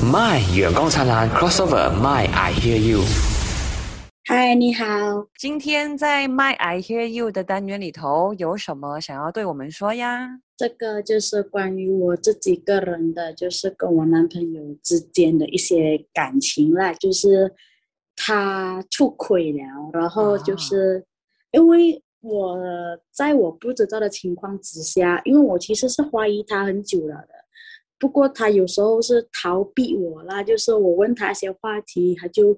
My 远光灿烂 crossover My I Hear You。嗨，你好。今天在 My I Hear You 的单元里头，有什么想要对我们说呀？这个就是关于我自己个人的，就是跟我男朋友之间的一些感情啦，就是他出轨了，然后就是因为我在我不知道的情况之下，因为我其实是怀疑他很久了的。不过他有时候是逃避我啦，就是我问他一些话题，他就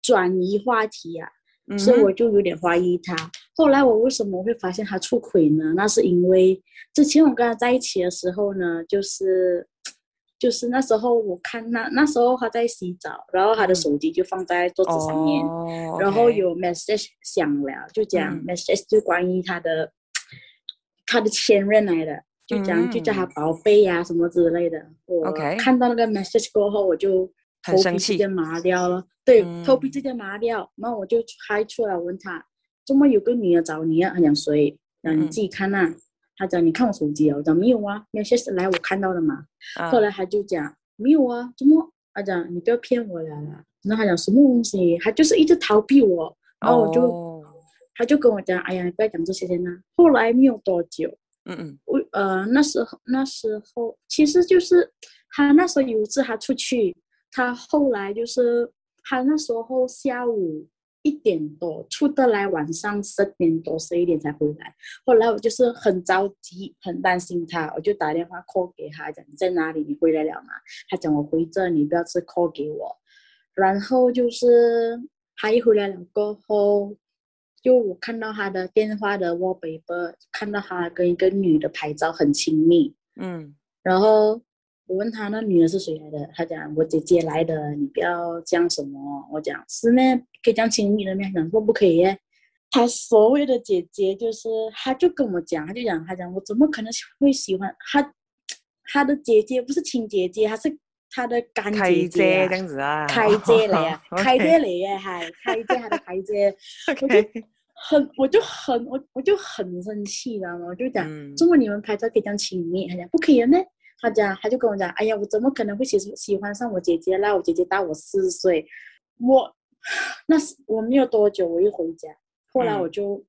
转移话题啊，所以我就有点怀疑他。后来我为什么会发现他出轨呢？那是因为之前我跟他在一起的时候呢，就是就是那时候我看那那时候他在洗澡，然后他的手机就放在桌子上面，然后有 message 响了，就讲 message 就关于他的他的前任来的。就讲就叫他宝贝呀什么之类的。我看到那个 message 过后，我就头皮直接麻掉了。对，头皮直接麻掉。然后我就开出来问他，怎么有个女的找你啊？他讲谁？讲你自己看呐。他讲你看我手机啊。我讲没有啊，message 来我看到的嘛。后来他就讲没有啊，怎么？他讲你不要骗我了。然后他讲什么东西？他就是一直逃避我。然后我就他就跟我讲，哎呀，你不要讲这些呐。后来没有多久。嗯嗯，我呃那时候那时候其实就是他那时候有一次他出去，他后来就是他那时候下午一点多出得来，晚上十点多十一点才回来。后来我就是很着急，很担心他，我就打电话 call 给他，讲你在哪里？你回来了吗？他讲我回这，你不要吃 call 给我。然后就是他一回来了过后。就我看到他的电话的 wallpaper，看到他跟一个女的拍照很亲密，嗯，然后我问他那女的是谁来的，他讲我姐姐来的，你不要讲什么，我讲是呢，可以讲亲密的面，讲说不可以，他所谓的姐姐就是，他就跟我讲，他就讲他讲我怎么可能会喜欢他，他的姐姐不是亲姐姐，他是。他的干姐姐这样子啊，开姐嚟啊，开姐嚟嘅系，开姐他的开姐，我就很，我就很，我我就很生气知道吗，我就讲，中国你们拍照可以这样亲密，他讲不可以呢，他讲他就跟我讲，哎呀，我怎么可能会喜喜欢上我姐姐啦？我姐姐大我四岁，我 那是我没有多久我一回家，后来我就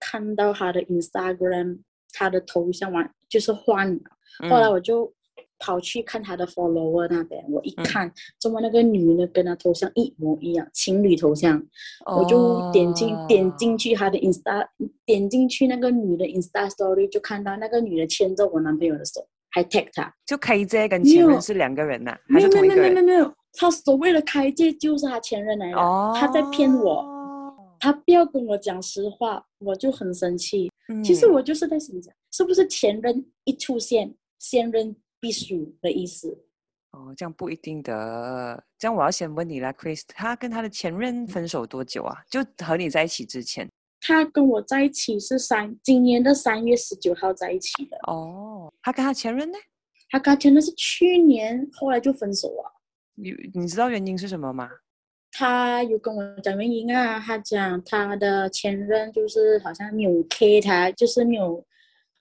看到他的 Instagram，他的头像完就是换了，后来我就。跑去看他的 follower 那边，我一看，怎么那个女的跟他头像一模一样，情侣头像，我就点进点进去他的 insta，点进去那个女的 insta story，就看到那个女的牵着我男朋友的手，还 tag 他，就开姐跟前任是两个人呐，还是同一个人？没有没有没有没有，他所谓的开姐就是他前任来的，他在骗我，他不要跟我讲实话，我就很生气。其实我就是在想，是不是前任一出现，现任？必须的意思哦，这样不一定的。这样我要先问你啦，Chris，他跟他的前任分手多久啊？就和你在一起之前，他跟我在一起是三今年的三月十九号在一起的。哦，他跟他前任呢？他跟他前任是去年，后来就分手了。你你知道原因是什么吗？他有跟我讲原因啊，他讲他的前任就是好像没有 K 他，就是没有，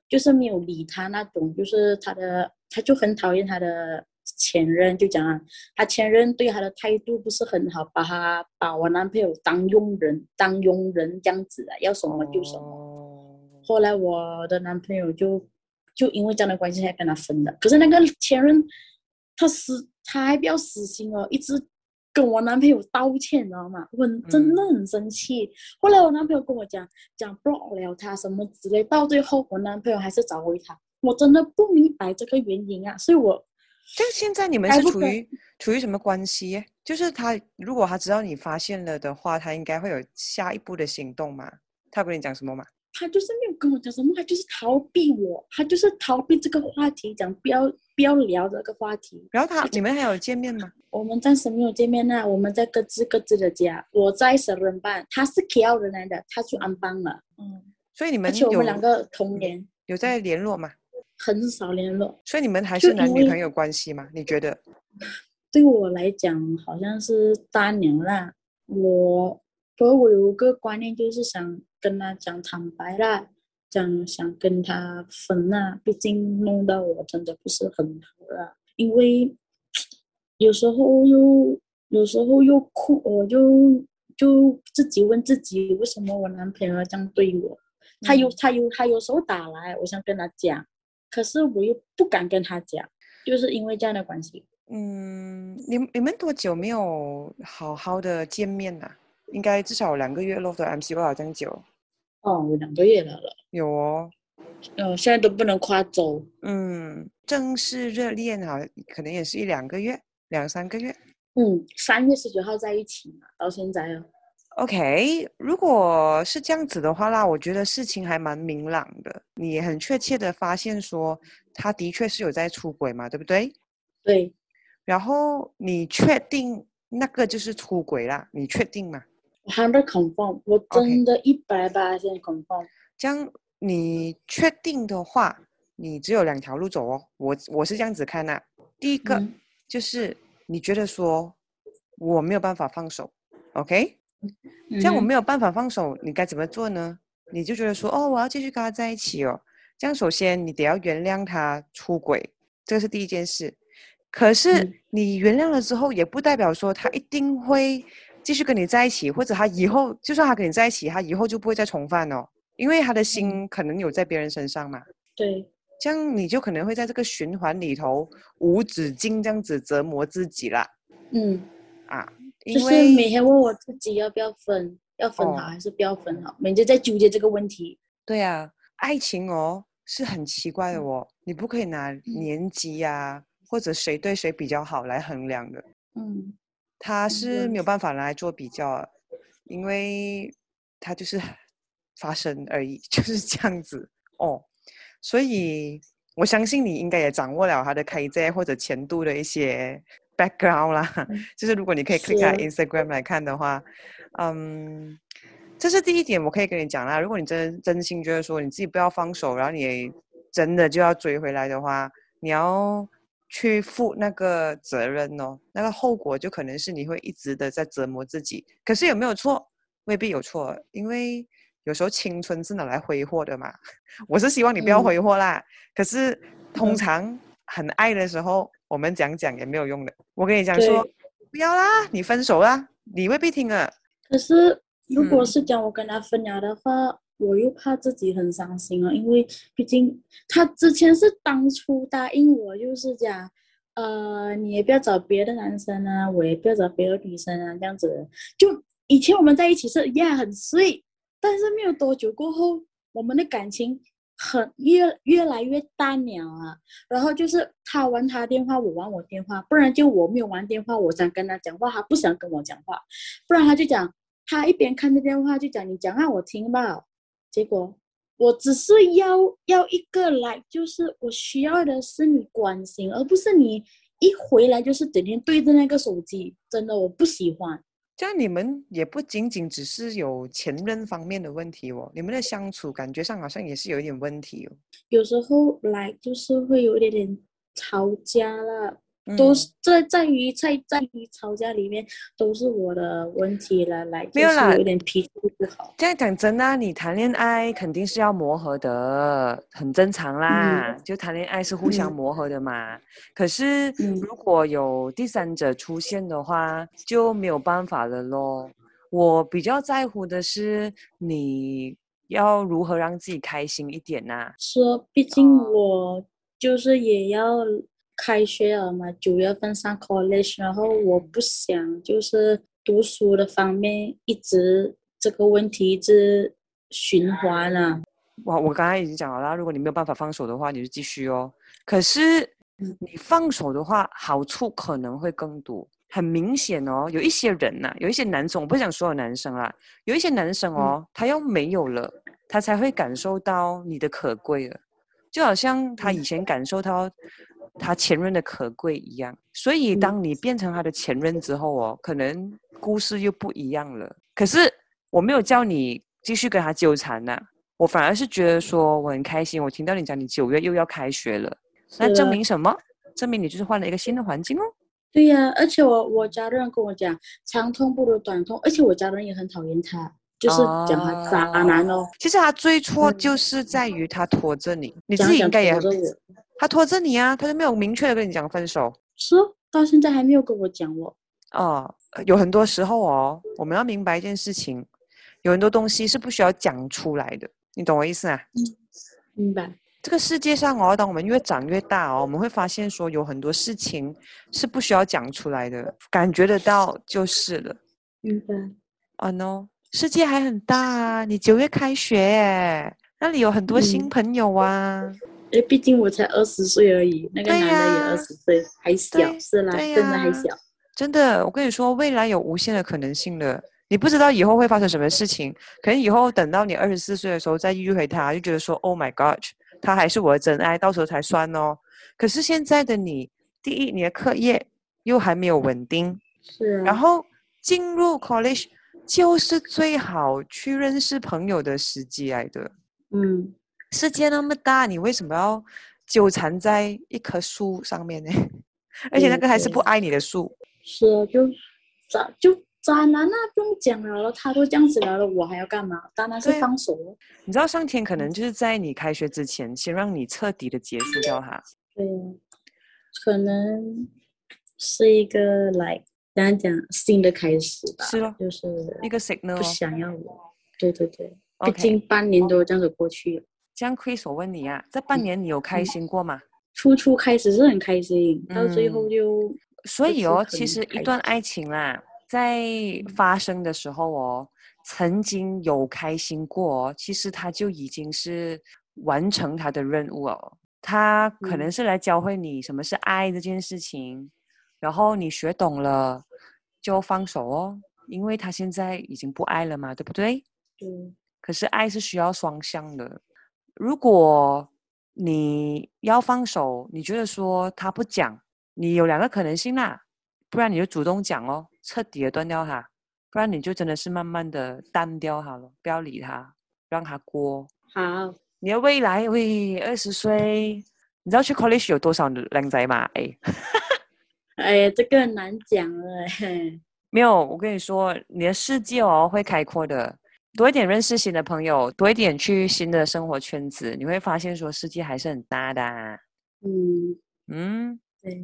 就是没有理他那种，就是他的。他就很讨厌他的前任，就讲啊，他前任对他的态度不是很好，把他把我男朋友当佣人，当佣人这样子啊，要什么就什么。后来我的男朋友就就因为这样的关系才跟他分的。可是那个前任，他死他还比较死心哦，一直跟我男朋友道歉，你知道吗？我真的很生气。后来我男朋友跟我讲讲 block 了他什么之类，到最后我男朋友还是找回他。我真的不明白这个原因啊，所以我，就现在你们是处于处于什么关系？就是他如果他知道你发现了的话，他应该会有下一步的行动嘛？他跟你讲什么嘛？他就是没有跟我讲什么，他就是逃避我，他就是逃避这个话题，讲不要不要聊这个话题。然后他你们还有见面吗？我们暂时没有见面呢，我们在各自各自的家。我在十人办，他是 KL 人来的，他去安邦了。嗯，所以你们而且我们两个同年，有在联络吗？很少联络，所以你们还是男女朋友关系吗？你觉得？对我来讲，好像是大娘啦。我，不过我有个观念，就是想跟他讲坦白啦，讲想跟他分啦。毕竟弄到我真的不是很好啦，因为有时候又有时候又哭，我就就自己问自己，为什么我男朋友这样对我？他有他有他有时候打来，我想跟他讲，可是我又不敢跟他讲，就是因为这样的关系。嗯，你你们多久没有好好的见面呐？应该至少两个月咯，都 MC 不好这样久。哦，有两个月了了。有哦。嗯，现在都不能跨州。嗯，正式热恋哈，可能也是一两个月，两三个月。嗯，三月十九号在一起嘛，到现在哦。OK，如果是这样子的话，那我觉得事情还蛮明朗的。你很确切的发现说，他的确是有在出轨嘛，对不对？对。然后你确定那个就是出轨啦？你确定吗？Hundred confirm，我真的一百八现在 confirm。这样你确定的话，你只有两条路走哦。我我是这样子看的，第一个就是你觉得说我没有办法放手，OK？这样我没有办法放手，你该怎么做呢？你就觉得说，哦，我要继续跟他在一起哦。这样首先你得要原谅他出轨，这是第一件事。可是你原谅了之后，也不代表说他一定会继续跟你在一起，或者他以后就算他跟你在一起，他以后就不会再重犯哦，因为他的心可能有在别人身上嘛。对，这样你就可能会在这个循环里头无止境这样子折磨自己啦。嗯，啊。就是每天问我自己要不要分，要分好还是不要分好，每天在纠结这个问题。对啊，爱情哦是很奇怪的哦，你不可以拿年纪呀或者谁对谁比较好来衡量的。嗯，他是没有办法来做比较，因为他就是 发生而已，就是这样子哦。所以我相信你应该也掌握了他的 KJ 或者前度的一些。Background 啦，就是如果你可以 click 下 Instagram 来看的话，嗯，这是第一点，我可以跟你讲啦。如果你真真心觉得说你自己不要放手，然后你真的就要追回来的话，你要去负那个责任哦。那个后果就可能是你会一直的在折磨自己。可是有没有错？未必有错，因为有时候青春是拿来挥霍的嘛。我是希望你不要挥霍啦。可是通常很爱的时候。我们讲讲也没有用的。我跟你讲说，不要啦，你分手啦，你未必听啊。可是，如果是讲我跟他分了的话，我又怕自己很伤心啊，因为毕竟他之前是当初答应我，就是讲，呃，你也不要找别的男生啊，我也不要找别的女生啊，这样子。就以前我们在一起是也很碎，但是没有多久过后，我们的感情。很越越来越淡了啊，然后就是他玩他电话，我玩我电话，不然就我没有玩电话，我想跟他讲话，他不想跟我讲话，不然他就讲他一边看着电话就讲你讲让我听吧，结果我只是要要一个来，就是我需要的是你关心，而不是你一回来就是整天对着那个手机，真的我不喜欢。这样你们也不仅仅只是有前任方面的问题哦，你们的相处感觉上好像也是有一点问题哦。有时候来就是会有一点点吵架了。都是在在于在在于吵架里面都是我的问题了，来没有啦，有点脾气不好。这样讲真啊，你谈恋爱肯定是要磨合的，很正常啦。就谈恋爱是互相磨合的嘛。可是如果有第三者出现的话，就没有办法了咯。我比较在乎的是你要如何让自己开心一点呐。说，毕竟我就是也要。开学了嘛，九月份上 college，然后我不想就是读书的方面一直这个问题一直循环啊。哇，我刚才已经讲了啦，如果你没有办法放手的话，你就继续哦。可是你放手的话，好处可能会更多。很明显哦，有一些人呐，有一些男生，我不想所有男生啦，有一些男生哦，他要没有了，他才会感受到你的可贵了，就好像他以前感受到。他前任的可贵一样，所以当你变成他的前任之后哦，可能故事又不一样了。可是我没有叫你继续跟他纠缠呐，我反而是觉得说我很开心，我听到你讲你九月又要开学了，那证明什么？证明你就是换了一个新的环境哦。对呀，而且我我家人跟我讲，长痛不如短痛，而且我家人也很讨厌他，就是讲他渣男哦。其实他最错就是在于他拖着你，你自己应该也。他拖着你啊，他就没有明确的跟你讲分手。是，到现在还没有跟我讲哦。哦，有很多时候哦，我们要明白一件事情，有很多东西是不需要讲出来的，你懂我意思啊？明白。这个世界上哦，当我们越长越大哦，我们会发现说有很多事情是不需要讲出来的，感觉得到就是了。明白。哦 no，世界还很大啊！你九月开学耶，那里有很多新嗯朋友啊。哎，毕竟我才二十岁而已，那个男的也二十岁，还小，是啦，对真的还小。真的，我跟你说，未来有无限的可能性的。你不知道以后会发生什么事情，可能以后等到你二十四岁的时候再遇回他，就觉得说，Oh my God，他还是我的真爱，到时候才算哦。可是现在的你，第一，你的课业又还没有稳定，是啊。然后进入 college 就是最好去认识朋友的时机来的。嗯，世界那么大，你为什么要纠缠在一棵树上面呢？而且那个还是不爱你的树。是啊，就渣就渣男啊，不用讲了了，他都这样子了了，我还要干嘛？当然是放手哦。你知道上天可能就是在你开学之前，先让你彻底的结束掉他。对啊，可能是一个来怎样讲新的开始吧。是咯就是一个 signal 不哦。想要我。对对对，毕 OK 竟半年多这样子过去了。这样 Chris，我问你啊，这半年你有开嗯心过吗？初初开始是很开心，到最后嗯就是所以哦，其实一段爱情啦，在发生的时候哦，曾经有开心过哦，其实他就已经是完成他的任务哦。他可能嗯是来教会你什么是爱这件事情，然后你学懂了就放手哦，因为他现在已经不爱了嘛，对不对？嗯可是爱是需要双向的。如果你要放手，你觉得说他不讲，你有两个可能性啦，不然你就主动讲哦，彻底的断掉他；不然你就真的是慢慢的淡掉他了，不要理他，让他过。好，你的未来，喂，二十岁，你知道去 college 有多少靓仔吗？哎，哎呀，这个很难讲了哎。没有，我跟你说，你的世界哦会开阔的，多一点认识新的朋友，多一点去新的生活圈子，你会发现说世界还是很大的啊、嗯，嗯，对，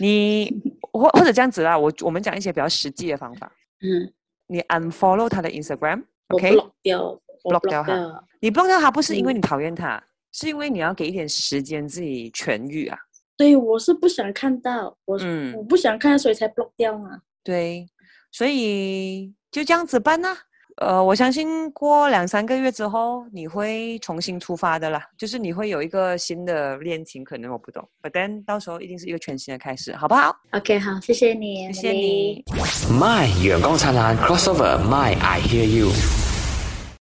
你 或或者这样子啦，我我们讲一些比较实际的方法，嗯，你 unfollow 他的 Instagram，OK，、我 block 掉，block 掉他。你 block 掉他不是因为嗯。你讨厌他，是因为你要给一点时间自己痊愈啊。对，我是不想看到，我、嗯。我不想看，所以才 block 掉嘛。对，所以就这样子办啦。呃，我相信过两三个月之后，你会重新出发的啦。就是你会有一个新的恋情，可能我不懂，but then 到时候一定是一个全新的开始，好不好？OK，好，谢谢你，谢谢你。My 远光灿烂 crossover My I hear you。